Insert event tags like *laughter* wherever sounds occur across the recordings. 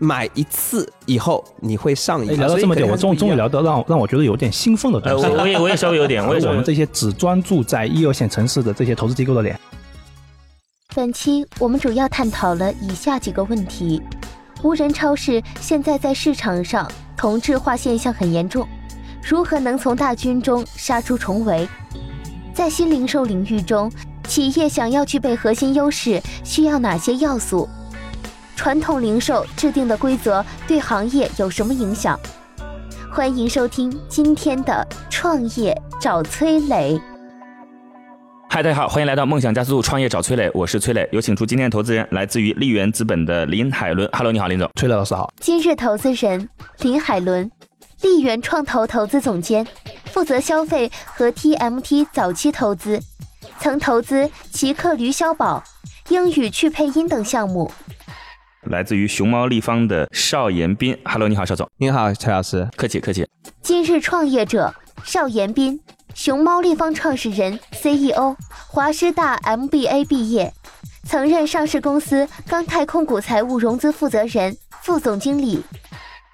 买一次以后你会上瘾。聊到这么久，我终终于聊到让让我觉得有点兴奋的东西。我也我也稍微有点，*laughs* 我也我们这些只专注在一二线城市的这些投资机构的脸。本期我们主要探讨了以下几个问题：无人超市现在在市场上同质化现象很严重，如何能从大军中杀出重围？在新零售领域中，企业想要具备核心优势，需要哪些要素？传统零售制定的规则对行业有什么影响？欢迎收听今天的创业找崔磊。嗨，大家好，欢迎来到梦想加速度创业找崔磊，我是崔磊，有请出今天的投资人，来自于利源资本的林海伦。Hello，你好，林总。崔磊老师好。今日投资人林海伦，利源创投投资总监，负责消费和 TMT 早期投资，曾投资奇客驴小宝、英语去配音等项目。来自于熊猫立方的邵延斌，Hello，你好，邵总。你好，蔡老师，客气客气。今日创业者邵延斌，熊猫立方创始人、CEO，华师大 MBA 毕业，曾任上市公司钢泰控股财务融资负责人、副总经理。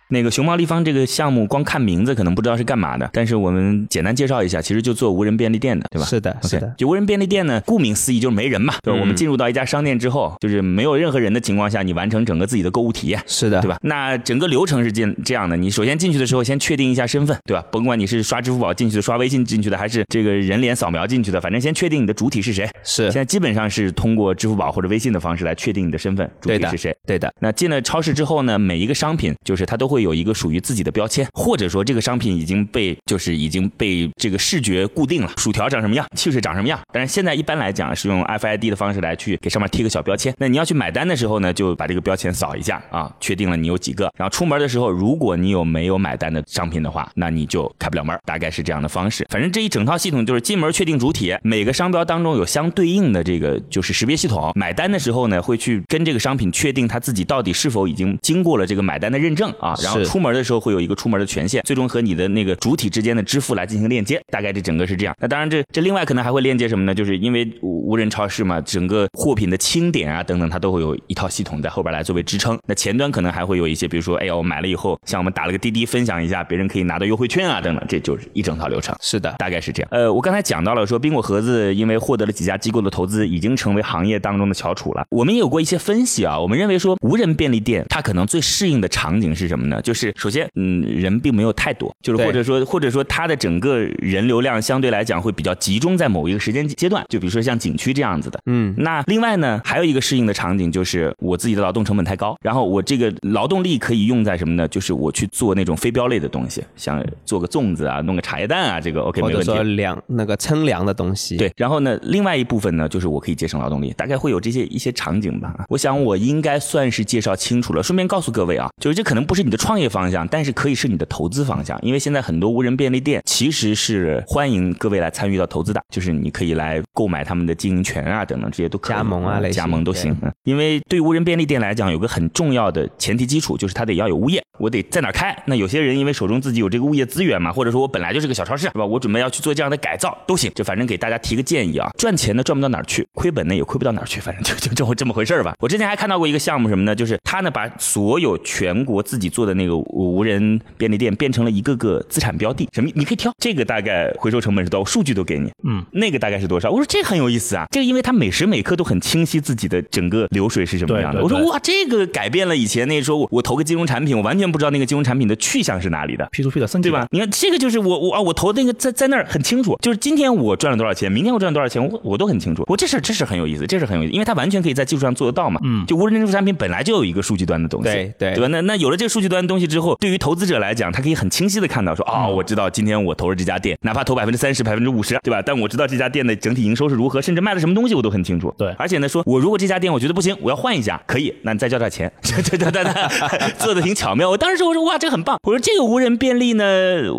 那个熊猫立方这个项目，光看名字可能不知道是干嘛的，但是我们简单介绍一下，其实就做无人便利店的，对吧？是的，是的。就无人便利店呢，顾名思义就是没人嘛，就是？我们进入到一家商店之后，就是没有任何人的情况下，你完成整个自己的购物体验，是的，对吧？那整个流程是这这样的，你首先进去的时候，先确定一下身份，对吧？甭管你是刷支付宝进去的，刷微信进去的，还是这个人脸扫描进去的，反正先确定你的主体是谁。是，现在基本上是通过支付宝或者微信的方式来确定你的身份，主体是谁？对的。那进了超市之后呢，每一个商品就是它都会会有一个属于自己的标签，或者说这个商品已经被就是已经被这个视觉固定了，薯条长什么样，汽水长什么样。但是现在一般来讲是用 FID 的方式来去给上面贴个小标签。那你要去买单的时候呢，就把这个标签扫一下啊，确定了你有几个。然后出门的时候，如果你有没有买单的商品的话，那你就开不了门，大概是这样的方式。反正这一整套系统就是进门确定主体，每个商标当中有相对应的这个就是识别系统。买单的时候呢，会去跟这个商品确定他自己到底是否已经经过了这个买单的认证啊。然后出门的时候会有一个出门的权限，最终和你的那个主体之间的支付来进行链接。大概这整个是这样。那当然这这另外可能还会链接什么呢？就是因为无人超市嘛，整个货品的清点啊等等，它都会有一套系统在后边来作为支撑。那前端可能还会有一些，比如说，哎呀，我买了以后，像我们打了个滴滴分享一下，别人可以拿到优惠券啊等等，这就是一整套流程。是的，大概是这样。呃，我刚才讲到了说，冰果盒子因为获得了几家机构的投资，已经成为行业当中的翘楚了。我们也有过一些分析啊，我们认为说，无人便利店它可能最适应的场景是什么呢？就是首先，嗯，人并没有太多，就是或者说或者说它的整个人流量相对来讲会比较集中在某一个时间阶段，就比如说像景区这样子的。嗯，那另外呢，还有一个适应的场景就是我自己的劳动成本太高，然后我这个劳动力可以用在什么呢？就是我去做那种非标类的东西，像做个粽子啊，弄个茶叶蛋啊，这个 OK 没问题。或者说粮那个称量的东西。对，然后呢，另外一部分呢，就是我可以节省劳动力，大概会有这些一些场景吧。我想我应该算是介绍清楚了。顺便告诉各位啊，就是这可能不是你的创业方向，但是可以是你的投资方向，因为现在很多无人便利店其实是欢迎各位来参与到投资的，就是你可以来购买他们的经营权啊等等这些都可以加盟啊类加盟都行。嗯，因为对无人便利店来讲，有个很重要的前提基础就是它得要有物业，我得在哪开。那有些人因为手中自己有这个物业资源嘛，或者说我本来就是个小超市，是吧？我准备要去做这样的改造都行，就反正给大家提个建议啊，赚钱呢赚不到哪儿去，亏本呢也亏不到哪儿去，反正就就这么这么回事儿吧。我之前还看到过一个项目什么呢？就是他呢把所有全国自己做的那个无人便利店变成了一个个资产标的，什么你可以挑这个大概回收成本是多少，数据都给你，嗯，那个大概是多少？我说这很有意思啊，这个因为他每时每刻都很清晰自己的整个流水是什么样的。对对对我说哇，这个改变了以前那时候我我投个金融产品，我完全不知道那个金融产品的去向是哪里的。P to P 的升级对吧？你看这个就是我我啊，我投的那个在在那儿很清楚，就是今天我赚了多少钱，明天我赚了多少钱，我我都很清楚。我这事儿这是很有意思，这是很有意思，因为它完全可以在技术上做得到嘛。嗯就无人支付产品本来就有一个数据端的东西，对对对吧？那那有了这个数据端完东西之后，对于投资者来讲，他可以很清晰的看到说，哦，我知道今天我投了这家店，哪怕投百分之三十、百分之五十，对吧？但我知道这家店的整体营收是如何，甚至卖了什么东西我都很清楚。对而且呢，说我如果这家店我觉得不行，我要换一家，可以，那你再交点钱。对对对对对，做的挺巧妙。我当时我说哇，这很棒。我说这个无人便利呢，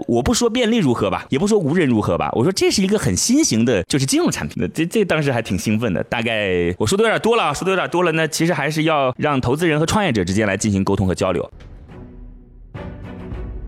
我不说便利如何吧，也不说无人如何吧，我说这是一个很新型的，就是金融产品的。这这当时还挺兴奋的。大概我说的有点多了，啊，说的有点多了。那其实还是要让投资人和创业者之间来进行沟通和交流。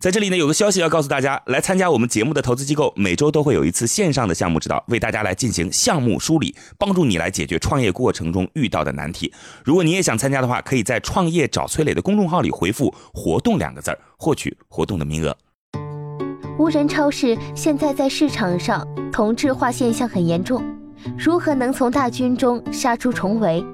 在这里呢，有个消息要告诉大家，来参加我们节目的投资机构，每周都会有一次线上的项目指导，为大家来进行项目梳理，帮助你来解决创业过程中遇到的难题。如果你也想参加的话，可以在“创业找崔磊”的公众号里回复“活动”两个字儿，获取活动的名额。无人超市现在在市场上同质化现象很严重，如何能从大军中杀出重围？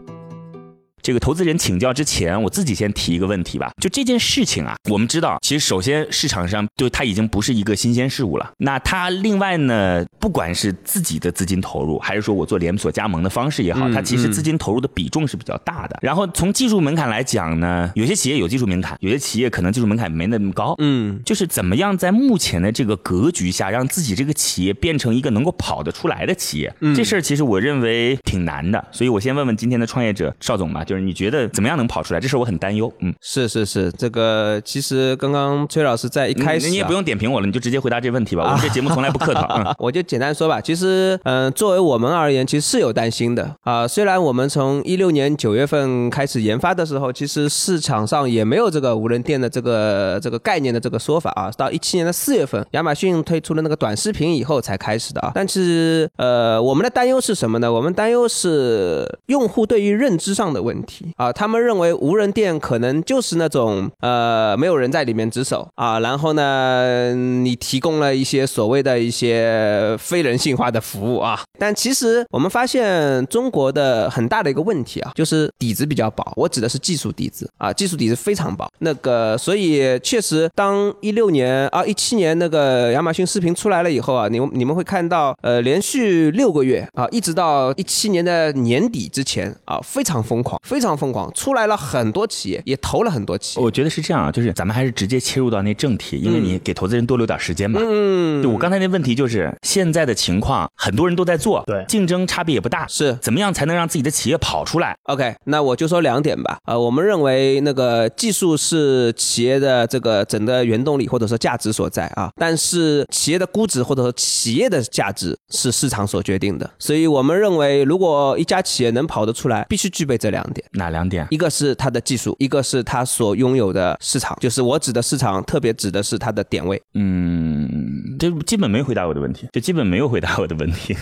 这个投资人请教之前，我自己先提一个问题吧。就这件事情啊，我们知道，其实首先市场上就它已经不是一个新鲜事物了。那它另外呢，不管是自己的资金投入，还是说我做连锁加盟的方式也好，它其实资金投入的比重是比较大的。然后从技术门槛来讲呢，有些企业有技术门槛，有些企业可能技术门槛没那么高。嗯，就是怎么样在目前的这个格局下，让自己这个企业变成一个能够跑得出来的企业，这事儿其实我认为挺难的。所以我先问问今天的创业者邵总吧，就是你觉得怎么样能跑出来？这事我很担忧。嗯，是是是，这个其实刚刚崔老师在一开始、啊你也不用点评我了，你就直接回答这问题吧。我们这节目从来不客套。嗯 *laughs* 我就简单说吧，其实，嗯、作为我们而言，其实是有担心的啊、虽然我们从一六年九月份开始研发的时候，其实市场上也没有这个无人店的这个这个概念的这个说法啊，到一七年的四月份，亚马逊推出了那个短视频以后才开始的啊。但是，呃，我们的担忧是什么呢？我们担忧是用户对于认知上的问题啊，他们认为无人店可能就是那种呃没有人在里面值守啊，然后呢，你提供了一些所谓的一些非人性化的服务啊。但其实我们发现中国的很大的一个问题啊，就是底子比较薄。我指的是技术底子啊，技术底子非常薄。那个，所以确实，当一六年啊一七年那个亚马逊视频出来了以后啊，你们你们会看到，呃，连续六个月啊，一直到一七年的年底之前啊，非常疯狂，非常疯狂，出来了很多企业，也投了很多企业。我觉得是这样啊，就是咱们还是直接切入到那正题，因为你给投资人多留点时间嘛。嗯，就我刚才那问题就是现在的情况，很多人都在做，对竞争差别也不大，是怎么样才能让自己的企业跑出来？OK，那我就说两点吧。呃，我们认为那个技术是企业的这个整个原动力或者说价值所在啊，但是企业的估值或者说企业的价值是市场所决定的。所以我们认为，如果一家企业能跑得出来，必须具备这两点。哪两点？一个是它的技术，一个是它所拥有的市场，就是我指的市场，特别指的是它的点位。嗯，这基本没回答我的问题，就基本没有回答我的问题，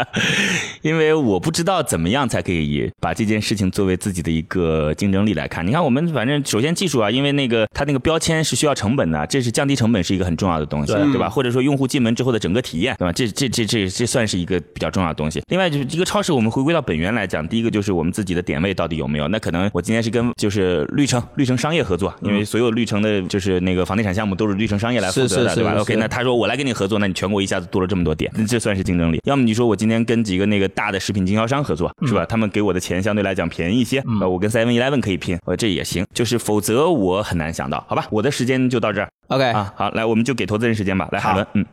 *laughs* 因为我不知道怎么样才可以把这件事情作为自己的一个竞争力来看。你看，我们反正首先技术啊，因为那个它那个标签是需要成本的，这是降低成本是一个很重要的东西，对对吧？或者说用户进门之后的整个体验，对吧？这这这这这算是一个比较重要的东西。另外就是一个超市，我们回归到本源来讲，第一个就是我们自己的点位到底有没有？那可能我今天是跟就是绿城绿城商业合作，因为所有绿城的就是那个房地产项目都是绿城商业来负责的，对吧？OK，那他说我来跟你合作，那你全国一下子多了这么多点，那这算是竞争力。要么你说我今天跟几个那个大的食品经销商合作，是吧？他们给我的钱相对来讲便宜一些，呃我跟 Seven Eleven 可以拼，呃，这也行。就是否则我很难想到，好吧？我的时间就到这儿 OK，、啊。好，来我们就给投资人时间吧。来，海伦，嗯。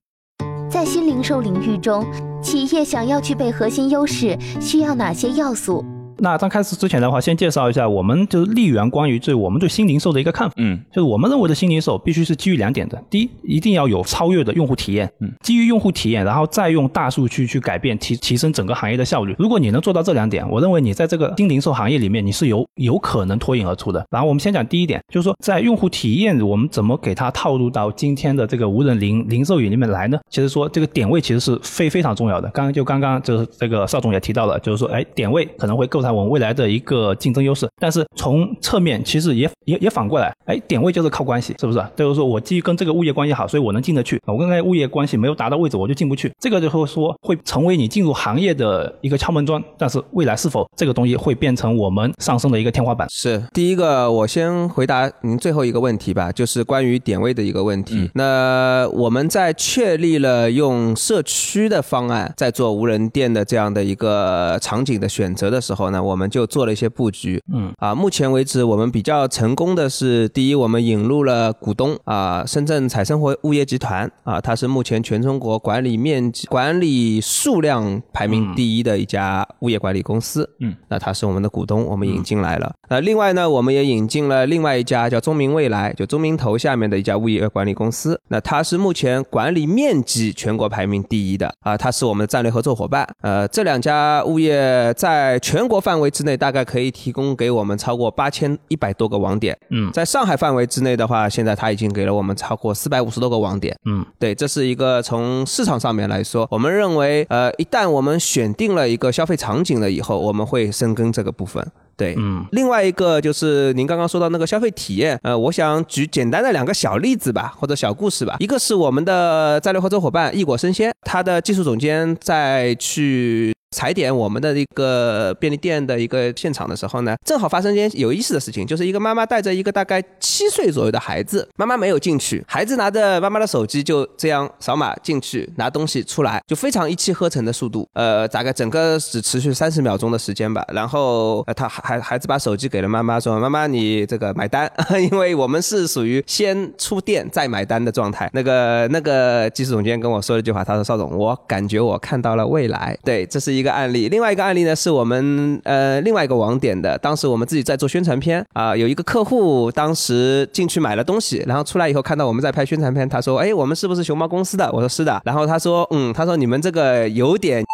在新零售领域中，企业想要具备核心优势，需要哪些要素？那在开始之前的话，先介绍一下我们就是立源关于对我们对新零售的一个看法。嗯就是我们认为的新零售必须是基于两点的：第一，一定要有超越的用户体验，嗯，基于用户体验，然后再用大数据去改变提提升整个行业的效率。如果你能做到这两点，我认为你在这个新零售行业里面你是有有可能脱颖而出的。然后我们先讲第一点，就是说在用户体验，我们怎么给它套入到今天的这个无人零零售云里面来呢？其实说这个点位其实是非非常重要的。刚刚就刚刚就是这个邵总也提到了，就是说，哎，点位可能会构台我们未来的一个竞争优势。但是从侧面其实也也也反过来，哎，点位就是靠关系，是不是？就是说我基于跟这个物业关系好，所以我能进得去。我跟那物业关系没有达到位置，我就进不去。这个就会说会成为你进入行业的一个敲门砖。但是未来是否这个东西会变成我们上升的一个天花板？是第一个，我先回答您最后一个问题吧，就是关于点位的一个问题。那我们在确立了用社区的方案在做无人店的这样的一个场景的选择的时候呢，我们就做了一些布局。嗯啊，目前为止我们比较成功的是，第一，我们引入了股东啊，深圳彩生活物业集团啊，它是目前全中国管理面积、管理数量排名第一的一家物业管理公司。嗯，那它是我们的股东，我们引进来了。那，另外呢，我们也引进了另外一家叫中明未来，就中明投下面的一家物业管理公司。那它是目前管理面积全国排名第一的啊，它是我们的战略合作伙伴。呃，这两家物业在全国范围之内，大概可以提供给我们超过八千一百多个网点。嗯在上海范围之内的话，现在它已经给了我们超过四百五十多个网点。嗯对，这是一个从市场上面来说，我们认为，呃，一旦我们选定了一个消费场景了以后，我们会深耕这个部分。对，嗯另外一个就是您刚刚说到那个消费体验，呃，我想举简单的两个小例子吧，或者小故事吧。一个是我们的战略合作伙伴易果生鲜，它的技术总监在去。踩点我们的一个便利店的一个现场的时候呢，正好发生一件有意思的事情，就是一个妈妈带着一个大概七岁左右的孩子，妈妈没有进去，孩子拿着妈妈的手机就这样扫码进去拿东西出来，就非常一气呵成的速度，呃，大概整个只持续三十秒钟的时间吧。然后呃，他孩孩子把手机给了妈妈，说：“妈妈，你这个买单，*laughs* 因为我们是属于先出店再买单的状态。”那个那个技术总监跟我说了一句话，他说：“邵总，我感觉我看到了未来。”对，这是一个案例。另外一个案例呢，是我们呃另外一个网点的，当时我们自己在做宣传片啊、有一个客户当时进去买了东西，然后出来以后看到我们在拍宣传片，他说：“哎，我们是不是熊猫公司的？”我说：“是的。”然后他说：“嗯，他说你们这个有点。”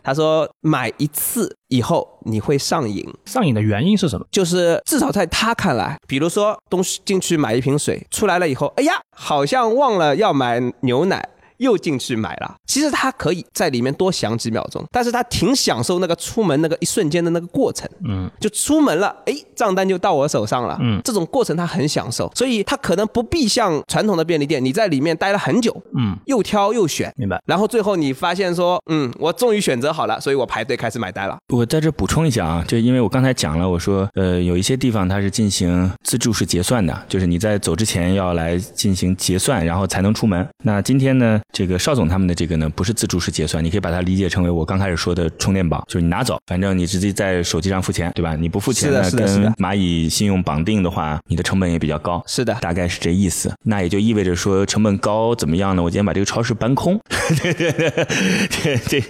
他说买一次以后你会上瘾，上瘾的原因是什么？就是至少在他看来，比如说东西进去买一瓶水，出来了以后，哎呀，好像忘了要买牛奶。又进去买了，其实他可以在里面多想几秒钟，但是他挺享受那个出门那个一瞬间的那个过程，嗯，就出门了，哎，账单就到我手上了，嗯这种过程他很享受，所以他可能不必像传统的便利店，你在里面待了很久，嗯，又挑又选，明白。然后最后你发现说，嗯，我终于选择好了，所以我排队开始买单了。我在这补充一下啊，就因为我刚才讲了，我说呃有一些地方它是进行自助式结算的，就是你在走之前要来进行结算，然后才能出门。那今天呢，这个邵总他们的这个呢不是自助式结算，你可以把它理解成为我刚开始说的充电宝，就是你拿走，反正你直接在手机上付钱，对吧？你不付钱呢，跟蚂蚁信用绑定的话，你的成本也比较高。是的，大概是这意思，那也就意味着说成本高怎么样呢？我今天把这个超市搬空，*laughs* 这这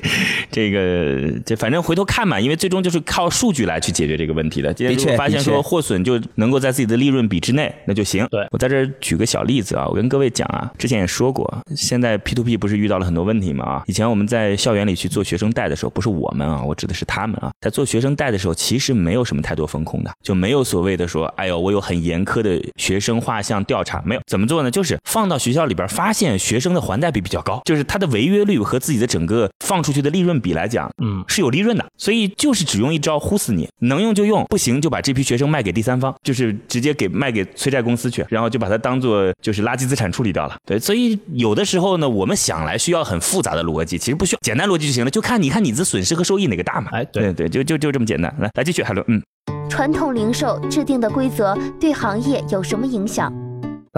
这个这反正回头看嘛，因为最终就是靠数据来去解决这个问题的。今天如果的确发现说货损就能够在自己的利润比之内，那就行。对我在这儿举个小例子啊，我跟各位讲啊，之前也说过，现在 P to P 不是遇到了很多问题吗？啊，以前我们在校园里去做学生贷的时候，不是我们啊，我指的是他们啊，在做学生贷的时候，其实没有什么太多风控的，就没有所谓的说，哎呦，我有很严苛的学生画像调查，没有。怎么做呢？就是放到学校里边，发现学生的还贷比比较高，就是他的违约率和自己的整个放出去的利润比来讲，嗯，是有利润的。所以就是只用一招呼死你，能用就用，不行就把这批学生卖给第三方，就是直接给卖给催债公司去，然后就把它当做就是垃圾资产处理掉了。对，所以有的时候呢，我们想来需要很复杂的逻辑，其实不需要，简单逻辑就行了，就看你看你的损失和收益哪个大嘛。哎对对对，就就就这么简单。来来继续，海伦，嗯。传统零售制定的规则对行业有什么影响？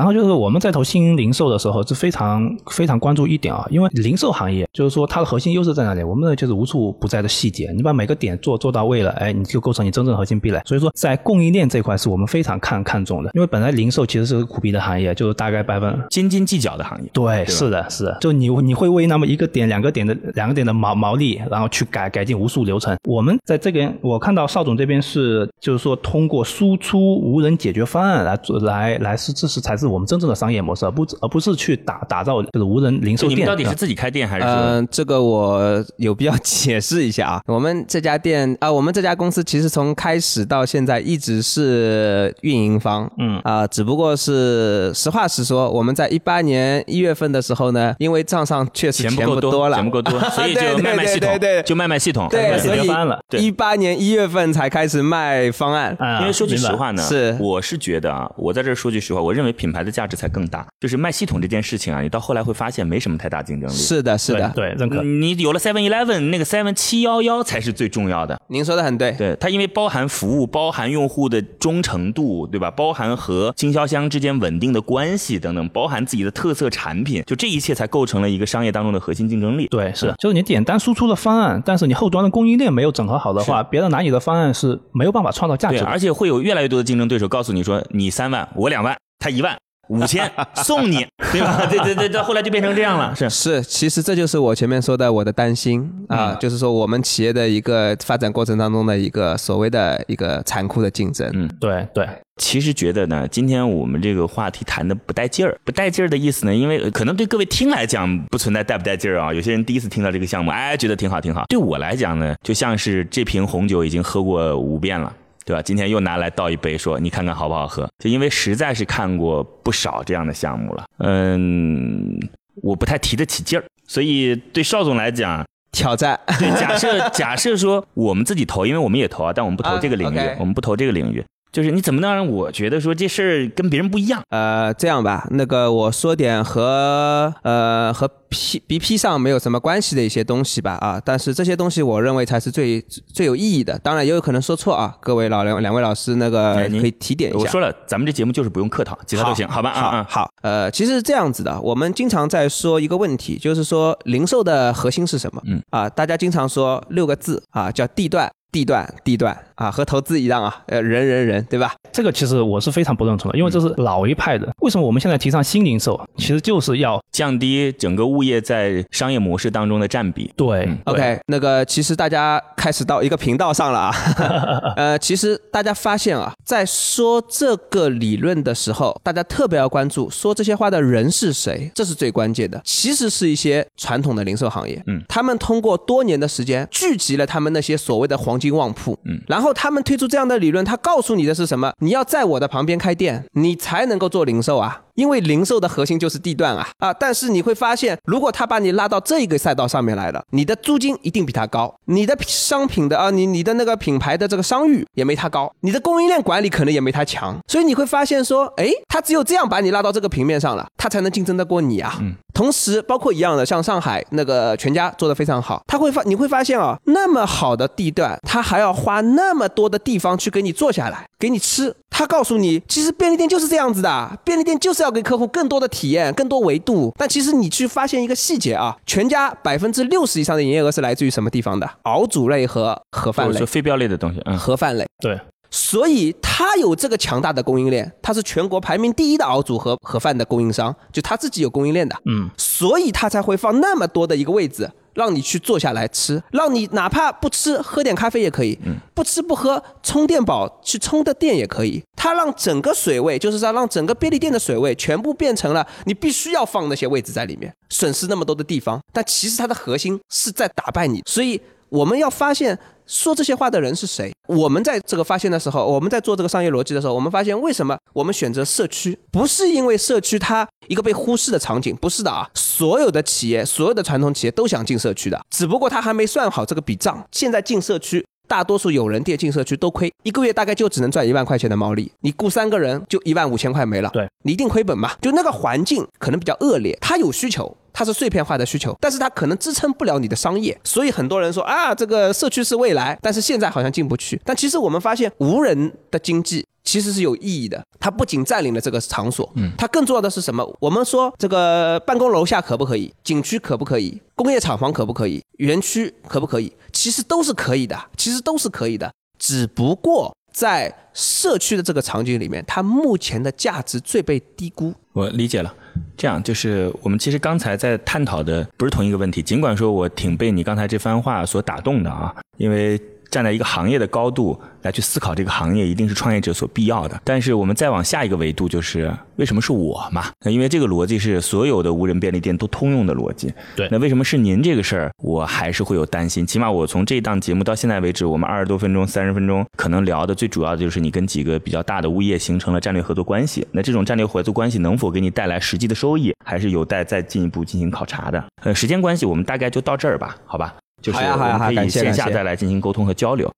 然后就是我们在投新零售的时候是非常非常关注一点啊，因为零售行业就是说它的核心优势在哪里？我们呢就是无处不在的细节，你把每个点做做到位了，哎，你就构成你真正核心壁垒。所以说在供应链这块是我们非常看看重的，因为本来零售其实是个苦逼的行业，就是大概百分斤斤计较的行业。对，是的，是的，就你你会为那么一个点、两个点的两个点的毛毛利，然后去改改进无数流程。我们在这边，我看到邵总这边是，就是说通过输出无人解决方案来做来来是支持财务我们真正的商业模式，而不而不是去打打造就是无人零售店。你们到底是自己开店还是说？嗯，这个我有必要解释一下啊。*laughs* 我们这家店啊、我们这家公司其实从开始到现在一直是运营方，嗯啊、只不过是实话实说，我们在一八年一月份的时候呢，因为账上确实钱钱不够多了，钱不够多，*laughs* 所以就卖卖系统，对对对就卖卖系统。对，所以一八年一月份才开始卖方案。啊因为说句实话呢，是我是觉得啊，我在这儿说句实话，我认为品牌的价值才更大。就是卖系统这件事情啊，你到后来会发现没什么太大竞争力。是的，是的，对对认可。你有了 Seven Eleven 那个 Seven 七幺幺才是最重要的。您说的很对。对它，因为包含服务，包含用户的忠诚度，对吧？包含和经销商之间稳定的关系等等，包含自己的特色产品，就这一切才构成了一个商业当中的核心竞争力。对，是，就是你简单输出的方案，但是你后端的供应链没有整合好的话，别人拿你的方案是没有办法创造价，值的。而且会有越来越多的竞争对手告诉你说，你三万，我两万，他一万。五千 *laughs* 送你，对吧？对 *laughs* 对对，到后来就变成这样了，是是，其实这就是我前面说的我的担心啊，就是说我们企业的一个发展过程当中的一个所谓的一个残酷的竞争。嗯对对，其实觉得呢，今天我们这个话题谈的不带劲儿，不带劲儿的意思呢，因为呃可能对各位听来讲不存在带不带劲儿啊。有些人第一次听到这个项目，哎，觉得挺好挺好。对我来讲呢，就像是这瓶红酒已经喝过五遍了。对吧？今天又拿来倒一杯，说你看看好不好喝？就因为实在是看过不少这样的项目了，嗯，我不太提得起劲儿，所以对邵总来讲，挑战，对，假设假设说我们自己投，因为我们也投啊，但我们不投啊这个领域 *laughs* 我们不投这个领域。就是你怎么能让我觉得说这事儿跟别人不一样？呃，这样吧，那个我说点和呃和 P B P 上没有什么关系的一些东西吧啊，但是这些东西我认为才是最最有意义的。当然也有可能说错啊，各位老两两位老师那个哎您可以提点一下。我说了，咱们这节目就是不用客套，其他都行，好吧？啊好啊，好，呃，其实是这样子的，我们经常在说一个问题，就是说零售的核心是什么？嗯啊，大家经常说六个字啊，叫地段。地段，地段啊，和投资一样啊，呃，人人人，对吧？这个其实我是非常不认同的，因为这是老一派的。为什么我们现在提倡新零售？其实就是要降低整个物业在商业模式当中的占比。对、嗯对 OK，那个其实大家开始到一个频道上了啊。*laughs* 呃，其实大家发现啊，在说这个理论的时候，大家特别要关注说这些话的人是谁，这是最关键的。其实是一些传统的零售行业，嗯，他们通过多年的时间聚集了他们那些所谓的黄金旺铺，嗯，然后他们推出这样的理论，他告诉你的是什么？你要在我的旁边开店，你才能够做零售啊。因为零售的核心就是地段啊啊！但是你会发现，如果他把你拉到这个赛道上面来了，你的租金一定比他高，你的商品的啊，你你的那个品牌的这个商誉也没他高，你的供应链管理可能也没他强，所以你会发现说，哎，他只有这样把你拉到这个平面上了，他才能竞争得过你啊。嗯。同时，包括一样的，像上海那个全家做的非常好，他会发你会发现啊，那么好的地段，他还要花那么多的地方去给你做下来，给你吃。他告诉你，其实便利店就是这样子的，便利店就是要给客户更多的体验、更多维度。但其实你去发现一个细节啊，全家百分之六十以上的营业额是来自于什么地方的？熬煮类和盒饭类或者说。非标类的东西，嗯，盒饭类，对所以它有这个强大的供应链，它是全国排名第一的熬煮和盒饭的供应商，就它自己有供应链的，嗯，所以它才会放那么多的一个位置，让你去坐下来吃，让你哪怕不吃喝点咖啡也可以，不吃不喝充电宝去充的电也可以。它让整个水位，就是让让整个便利店的水位全部变成了你必须要放那些位置在里面，损失那么多的地方，但其实它的核心是在打败你，所以。我们要发现说这些话的人是谁。我们在这个发现的时候，我们在做这个商业逻辑的时候，我们发现为什么我们选择社区，不是因为社区它一个被忽视的场景，不是的啊。所有的企业，所有的传统企业都想进社区的，只不过他还没算好这个笔账。现在进社区。大多数有人店进社区都亏，一个月大概就只能赚一万块钱的毛利。你雇三个人就一万五千块没了，对你一定亏本嘛。就那个环境可能比较恶劣，他有需求，它是碎片化的需求，但是它可能支撑不了你的商业。所以很多人说啊，这个社区是未来，但是现在好像进不去。但其实我们发现，无人的经济其实是有意义的。它不仅占领了这个场所，嗯，它更重要的是什么？我们说这个办公楼下可不可以？景区可不可以？工业厂房可不可以？园区可不可以？其实都是可以的，其实都是可以的，只不过在社区的这个场景里面，它目前的价值最被低估。我理解了。这样就是我们其实刚才在探讨的不是同一个问题，尽管说我挺被你刚才这番话所打动的啊，因为站在一个行业的高度来去思考这个行业，一定是创业者所必要的。但是我们再往下一个维度，就是为什么是我嘛？那因为这个逻辑是所有的无人便利店都通用的逻辑。对那为什么是您这个事儿，我还是会有担心。起码我从这档节目到现在为止，我们二十多分钟、三十分钟，可能聊的最主要的就是你跟几个比较大的物业形成了战略合作关系。那这种战略合作关系能否给你带来实际的收益，还是有待再进一步进行考察的。呃，时间关系，我们大概就到这儿吧，好吧？就是可以好感谢线下再来进行沟通和交流。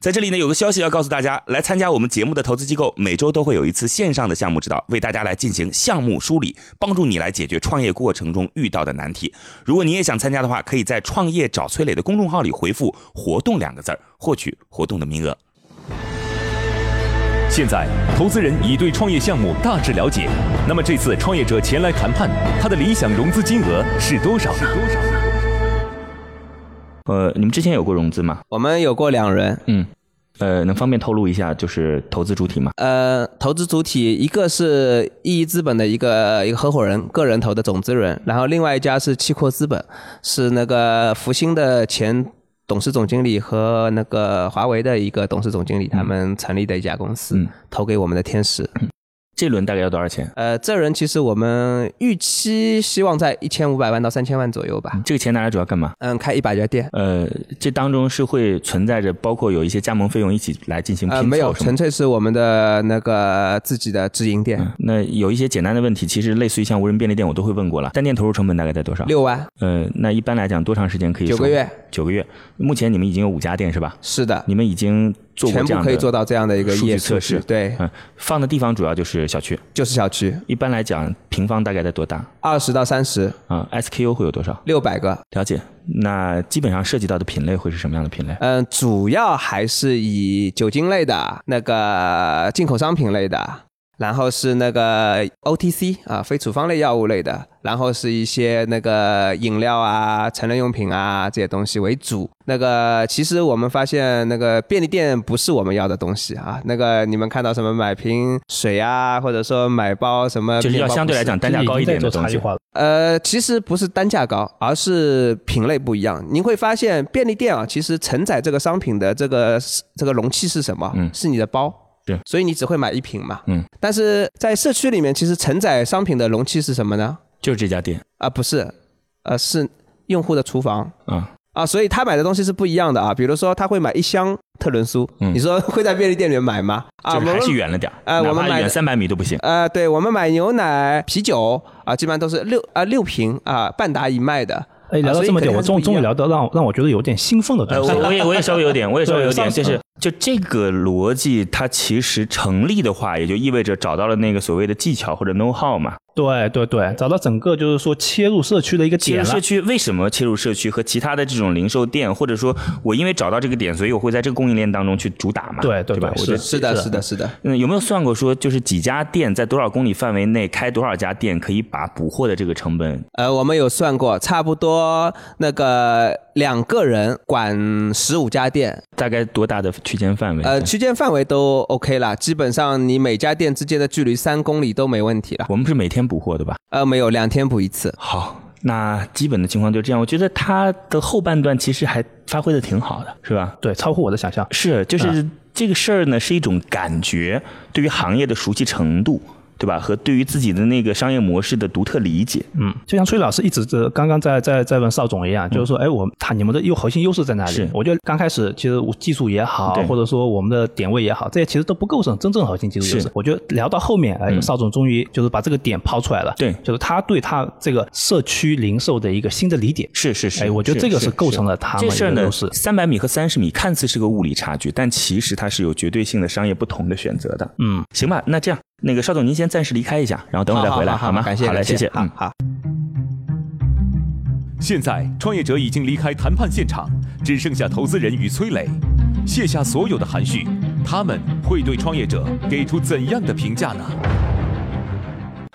在这里呢，有个消息要告诉大家，来参加我们节目的投资机构，每周都会有一次线上的项目指导，为大家来进行项目梳理，帮助你来解决创业过程中遇到的难题。如果你也想参加的话，可以在“创业找崔磊”的公众号里回复“活动”两个字儿，获取活动的名额。现在，投资人已对创业项目大致了解。那么这次创业者前来谈判，他的理想融资金额是多少呢？呃，你们之前有过融资吗？我们有过两轮，嗯，呃，能方便透露一下，就是投资主体吗？呃，投资主体一个是意义资本的一个一个合伙人，个人投的总资人，然后另外一家是七阔资本，是那个福星的前董事总经理和那个华为的一个董事总经理他们成立的一家公司，嗯投给我们的天使。这轮大概要多少钱？呃，这轮其实我们预期希望在一千五百万到三千万左右吧。这个钱拿来主要干嘛？嗯，开一百家店。呃，这当中是会存在着包括有一些加盟费用一起来进行拼没有，纯粹是我们的那个自己的直营店，那有一些简单的问题，其实类似于像无人便利店，我都会问过了。单店投入成本大概在多少？六万，呃，那一般来讲，多长时间可以收？九个月。九个月。目前你们已经有五家店是吧？是的，你们已经做过全这样的部可以做到这样的一个数据测试对，嗯，放的地方主要就是小区。就是小区，一般来讲，平方大概在多大？二十到三十，啊、s k u 会有多少？六百个。了解。那基本上涉及到的品类会是什么样的品类？嗯，主要还是以酒精类的、那个进口商品类的，然后是那个 OTC 啊，非处方类药物类的，然后是一些那个饮料啊、成人用品啊这些东西为主。那个其实我们发现，那个便利店不是我们要的东西啊。那个你们看到什么买瓶水啊，或者说买包什么，就是要相对来讲单价高一点的东西。做差异化了。呃，其实不是单价高，而是品类不一样。您会发现，便利店啊，其实承载这个商品的这个这个容器是什么？嗯是你的包。是所以你只会买一瓶嘛。嗯。但是在社区里面，其实承载商品的容器是什么呢？就是这家店啊，不是，呃，是用户的厨房啊，啊，所以他买的东西是不一样的啊。比如说，他会买一箱特仑苏，嗯你说会在便利店里面买吗？啊，就是还我们是远了点儿呃我们买远三百米都不行。呃，对我们买牛奶、啤酒啊，基本上都是六啊、六瓶啊，半打一卖的。哎，聊到这么点，我终终于聊到让让我觉得有点兴奋的呃，东西。我我也我也稍微有点，我也稍微有点，*laughs* 就是就这个逻辑，它其实成立的话，也就意味着找到了那个所谓的技巧或者 know how 嘛。对对对，找到整个就是说切入社区的一个点了切入社。区为什么切入社区和其他的这种零售店，或者说我因为找到这个点，所以我会在这个供应链当中去主打嘛？对对对吧？我觉得是是的，是是的，是的。嗯，有没有算过说，就是几家店在多少公里范围内开多少家店，可以把补货的这个成本？呃，我们有算过，差不多那个两个人管十五家店，大概多大的区间范围？呃，区间范围都 OK 了，基本上你每家店之间的距离三公里都没问题了。我们是每天补货的吧？呃，没有，两天补一次。好，那基本的情况就这样。我觉得他的后半段其实还发挥的挺好的，是吧？对，超乎我的想象。是，就是这个事儿呢，是一种感觉，对于行业的熟悉程度，对吧？和对于自己的那个商业模式的独特理解。嗯，就像崔老师一直这刚刚在在在问邵总一样，就是说，哎，我他你们的优核心优势在哪里？我觉得刚开始其实我技术也好，或者说我们的点位也好，这些其实都不构成真正核心技术优势。我觉得聊到后面，哎，嗯邵总终于就是把这个点抛出来了，对就是他对他这个社区零售的一个新的理解。是是是，哎我觉得这个是是构成了他们这事儿呢一个优势，三百米和三十米看似是个物理差距，但其实它是有绝对性的商业不同的选择的。嗯，行吧，那这样，那个邵总您先暂时离开一下，然后等会儿再回来，吗？好吗感谢，好嘞，谢谢。嗯，好好。现在，创业者已经离开谈判现场，只剩下投资人与崔磊。卸下所有的含蓄，他们会对创业者给出怎样的评价呢？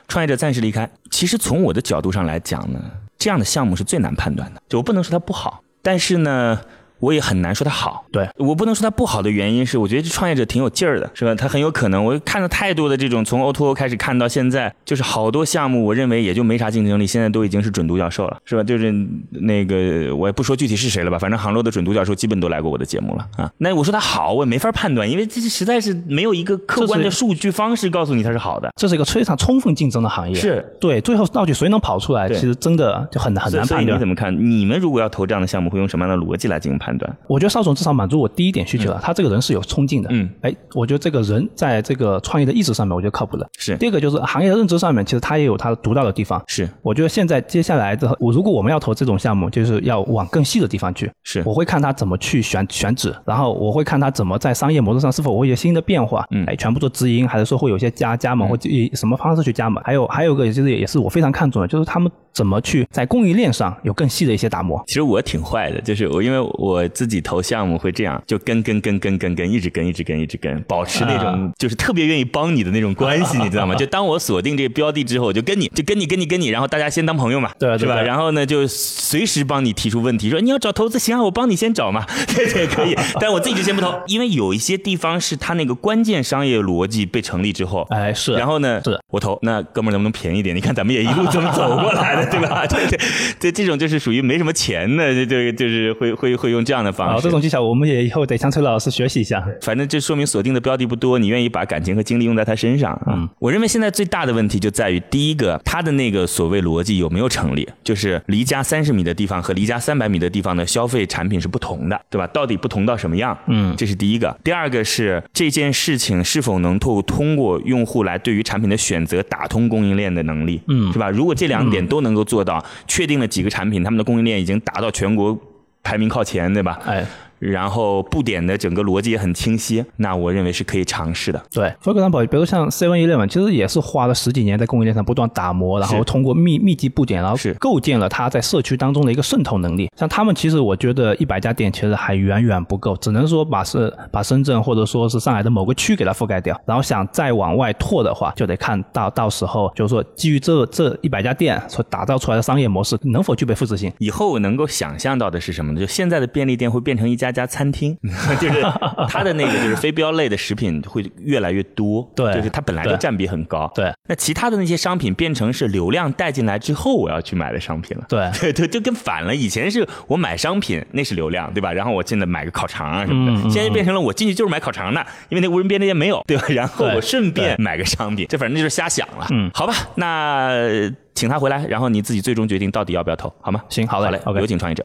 创业者暂时离开。其实从我的角度上来讲呢，这样的项目是最难判断的。就我不能说它不好，但是呢，我也很难说它好。对我不能说它不好的原因是，我觉得这创业者挺有劲儿的，是吧？他很有可能，我看了太多的这种从 O to O 开始看到现在，就是好多项目，我认为也就没啥竞争力，现在都已经是准独角兽了，是吧？就是那个我也不说具体是谁了吧，反正杭州的准独角兽基本都来过我的节目了啊。那我说它好，我也没法判断，因为这实在是没有一个客观的数据方式告诉你它是好的。这是一个非常充分竞争的行业，是对，最后到底谁能跑出来，其实真的就很很难所以判断你怎。么看？你们如果要投这样的项目，会用什么样的逻辑来进行判断？我觉得邵总至少满足我第一点需求了，他这个人是有冲劲的。嗯，哎，我觉得这个人在这个创业的意识上面，我觉得靠谱的。是第二个就是行业的认知上面，其实他也有他独到的地方。是我觉得现在接下来的，我如果我们要投这种项目，就是要往更细的地方去。是我会看他怎么去选选址，然后我会看他怎么在商业模式上是否会有新的变化。嗯哎，全部做直营，还是说会有一些加加盟，或者以什么方式去加盟？还有还有一个就是也是我非常看重的，就是他们怎么去在供应链上有更细的一些打磨。其实我挺坏的，就是我因为我自己投项目会这样，就跟跟跟跟跟跟，一直跟一直跟一直跟，保持那种就是特别愿意帮你的那种关系，你知道吗？*laughs* 就当我锁定这个标的之后，我就跟你就跟你跟你跟你，然后大家先当朋友嘛，是吧？对对对然后呢，就随时帮你提出问题，说你要找投资行啊，我帮你先找嘛，*laughs* 对对可以，但我自己就先不投，因为有一些地方是他那个关键商业逻辑被成立之后，哎，是。然后呢，是我投，那哥们儿能不能便宜点？你看咱们也一路这么走过来的，对吧？*laughs* 对对对，这种就是属于没什么钱的，这这就是会会会用这样的方式，好。这种技巧我们也以后得向崔老师学习一下。反正这说明锁定的标的不多，你愿意把感情和精力用在他身上啊。嗯我认为现在最大的问题就在于，第一个，他的那个所谓逻辑有没有成立？就是离家三十米的地方和离家三百米的地方的消费产品是不同的，对吧？到底不同到什么样？嗯这是第一个。第二个是这件事情是否能够通过用户来对于产品的选择打通供应链的能力，嗯是吧？如果这两点都能够做到，确定了几个产品，他们的供应链已经达到全国排名靠前，对吧？哎，然后布点的整个逻辑也很清晰，那我认为是可以尝试的。对，for example，比如像 Seven Eleven，其实也是花了十几年在供应链上不断打磨，然后通过密密集布点，然后是构建了它在社区当中的一个渗透能力。像他们其实我觉得一百家店其实还远远不够，只能说把是把深圳或者说是上海的某个区给它覆盖掉，然后想再往外拓的话，就得看到到时候就是说基于这这一百家店所打造出来的商业模式能否具备复制性。以后我能够想象到的是什么呢？就现在的便利店会变成一家家餐厅，*laughs* 就是它的那个就是非标类的食品会越来越多，对就是它本来就占比很高，对。那其他的那些商品变成是流量带进来之后我要去买的商品了。对对 *laughs* 对，就跟反了。以前是我买商品，那是流量，对吧？然后我进来买个烤肠啊什么的，现在就变成了我进去就是买烤肠的，因为那无人便利店没有，*laughs* 对吧？然后我顺便买个商品，这反正就是瞎想了。嗯好吧，那呃请他回来，然后你自己最终决定到底要不要投，好吗？行好嘞好嘞有请创业者。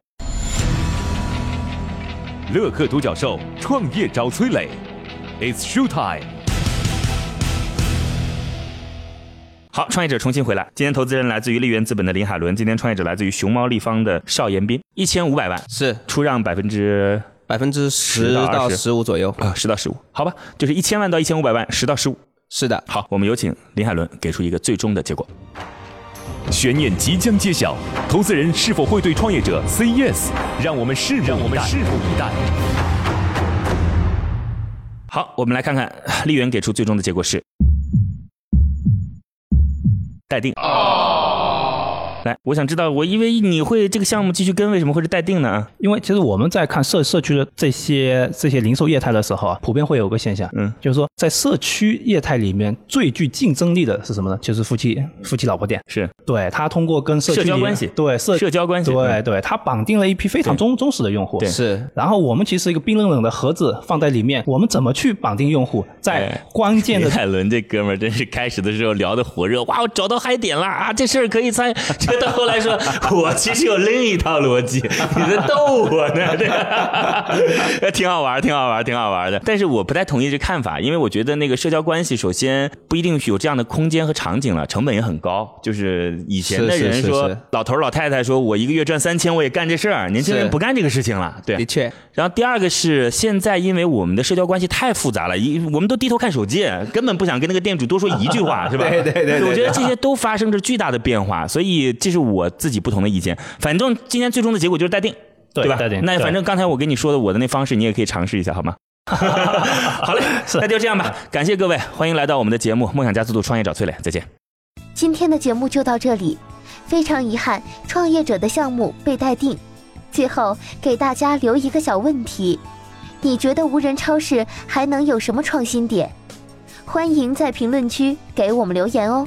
乐客独角兽创业找崔磊，It's show time。好，创业者重新回来。今天投资人来自于利源资本的林海伦，今天创业者来自于熊猫立方的邵延斌，一千五百万，是出让百分之百分之十到到20十五左右。啊十到十五，好吧，就是一千万到一千五百万，十到十五。是的，好，我们有请林海伦给出一个最终的结果。悬念即将揭晓，投资人是否会对创业者 say yes？让我们拭目让我们拭目以待。好，我们来看看 *sighs* 丽媛给出最终的结果是待定。来，我想知道，我因为你会这个项目继续跟，为什么会是待定呢？因为其实我们在看社社区的这些这些零售业态的时候啊，普遍会有个现象，嗯，就是说在社区业态里面最具竞争力的是什么呢？就是夫妻夫妻老婆店。是对，他通过跟社区社交关系对社社交关系对嗯对，他绑定了一批非常忠忠实的用户。对是然后我们其实一个冰冷冷的盒子放在里面，我们怎么去绑定用户？在哎关键的 *laughs* 林海伦这哥们儿真是开始的时候聊的火热，哇，我找到嗨点了啊，这事儿可以参与。这到后来说，我其实有另一套逻辑，你在逗我呢，这个 *laughs* 挺好玩，挺好玩，挺好玩的。但是我不太同意这看法，因为我觉得那个社交关系，首先不一定有这样的空间和场景了，成本也很高。就是以前的是是是人说是，老头老太太说我一个月赚三千，我也干这事儿，年轻人不干这个事情了，对的。确，然后第二个是现在因为我们的社交关系太复杂了，一我们都低头看手机，根本不想跟那个店主多说一句话，*laughs* 是吧？对对对对对我觉得这些都发生着巨大的变化，所以这是我自己不同的意见。反正今天最终的结果就是待定，吧？对待定那反正刚才我跟你说的我的那方式，你也可以尝试一下，好吗？*laughs* *laughs* 好嘞，那就这样吧。感谢各位，欢迎来到我们的节目《梦想加速度创业找崔磊》，再见。今天的节目就到这里，非常遗憾，创业者的项目被待定。最后给大家留一个小问题：你觉得无人超市还能有什么创新点？欢迎在评论区给我们留言哦！